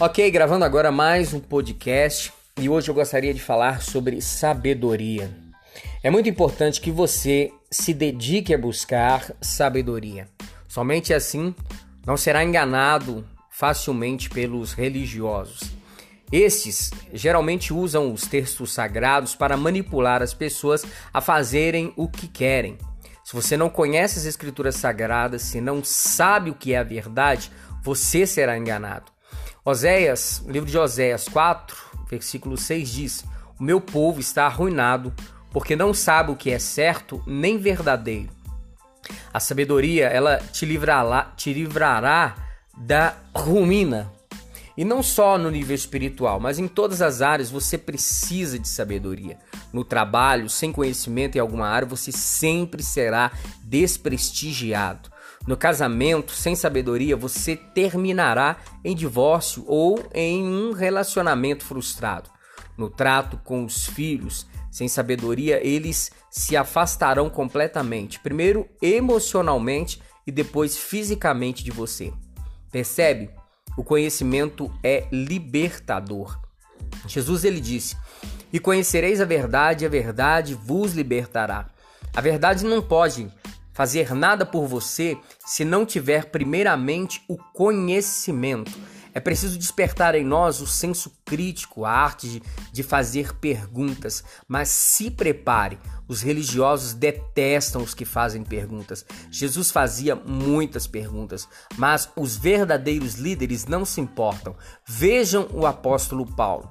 Ok, gravando agora mais um podcast e hoje eu gostaria de falar sobre sabedoria. É muito importante que você se dedique a buscar sabedoria. Somente assim não será enganado facilmente pelos religiosos. Estes geralmente usam os textos sagrados para manipular as pessoas a fazerem o que querem. Se você não conhece as escrituras sagradas, se não sabe o que é a verdade, você será enganado. Oséias, livro de Oséias 4, versículo 6 diz: O meu povo está arruinado, porque não sabe o que é certo nem verdadeiro. A sabedoria, ela te livrará, te livrará da ruína. E não só no nível espiritual, mas em todas as áreas você precisa de sabedoria. No trabalho, sem conhecimento em alguma área, você sempre será desprestigiado. No casamento, sem sabedoria, você terminará em divórcio ou em um relacionamento frustrado. No trato com os filhos, sem sabedoria, eles se afastarão completamente, primeiro emocionalmente e depois fisicamente de você. Percebe? O conhecimento é libertador. Jesus ele disse: "E conhecereis a verdade, a verdade vos libertará". A verdade não pode fazer nada por você se não tiver primeiramente o conhecimento. É preciso despertar em nós o senso crítico, a arte de, fazer perguntas. Mas se prepare, os religiosos detestam os que fazem perguntas. Jesus fazia muitas perguntas, mas os verdadeiros líderes não se importam. Vejam o apóstolo Paulo.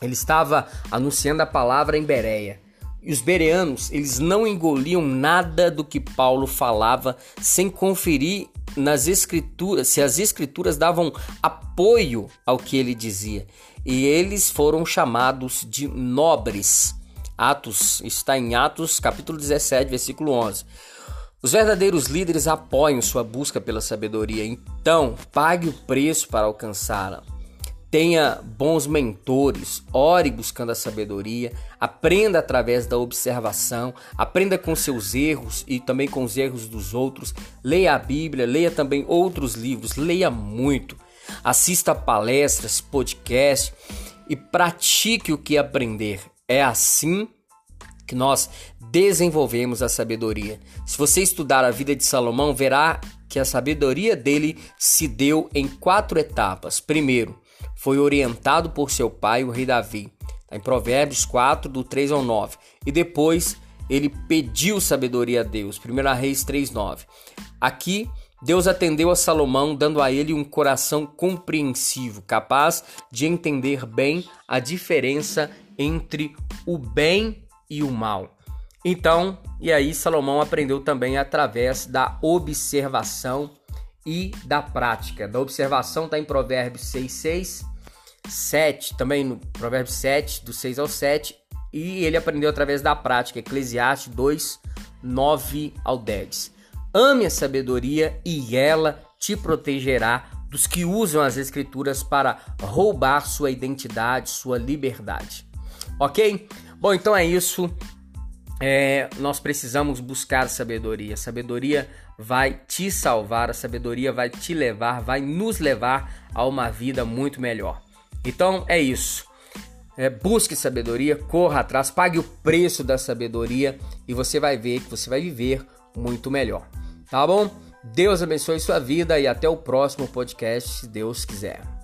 Ele estava anunciando a palavra em Bereia. E os bereanos, eles não engoliam nada do que Paulo falava sem conferir nas escrituras, se as escrituras davam apoio ao que ele dizia. E eles foram chamados de nobres. Atos está em Atos, capítulo 17, versículo 11. Os verdadeiros líderes apoiam sua busca pela sabedoria, então pague o preço para alcançá-la tenha bons mentores, ore buscando a sabedoria, aprenda através da observação, aprenda com seus erros e também com os erros dos outros, leia a Bíblia, leia também outros livros, leia muito, assista palestras, podcasts e pratique o que aprender. É assim que nós desenvolvemos a sabedoria. Se você estudar a vida de Salomão, verá que a sabedoria dele se deu em quatro etapas. Primeiro, foi orientado por seu pai, o rei Davi. Está em Provérbios 4, do 3 ao 9. E depois ele pediu sabedoria a Deus. 1 Reis 3, 9. Aqui, Deus atendeu a Salomão, dando a ele um coração compreensivo, capaz de entender bem a diferença entre o bem e o mal. Então, e aí Salomão aprendeu também através da observação e da prática. Da observação está em Provérbios 6, 6 7, também no Provérbios 7, do 6 ao 7, e ele aprendeu através da prática, Eclesiastes 2, 9 ao 10. Ame a sabedoria e ela te protegerá dos que usam as escrituras para roubar sua identidade, sua liberdade. Ok? Bom, então é isso. É, nós precisamos buscar sabedoria. A sabedoria vai te salvar, a sabedoria vai te levar, vai nos levar a uma vida muito melhor. Então é isso. É, busque sabedoria, corra atrás, pague o preço da sabedoria e você vai ver que você vai viver muito melhor. Tá bom? Deus abençoe sua vida e até o próximo podcast, se Deus quiser.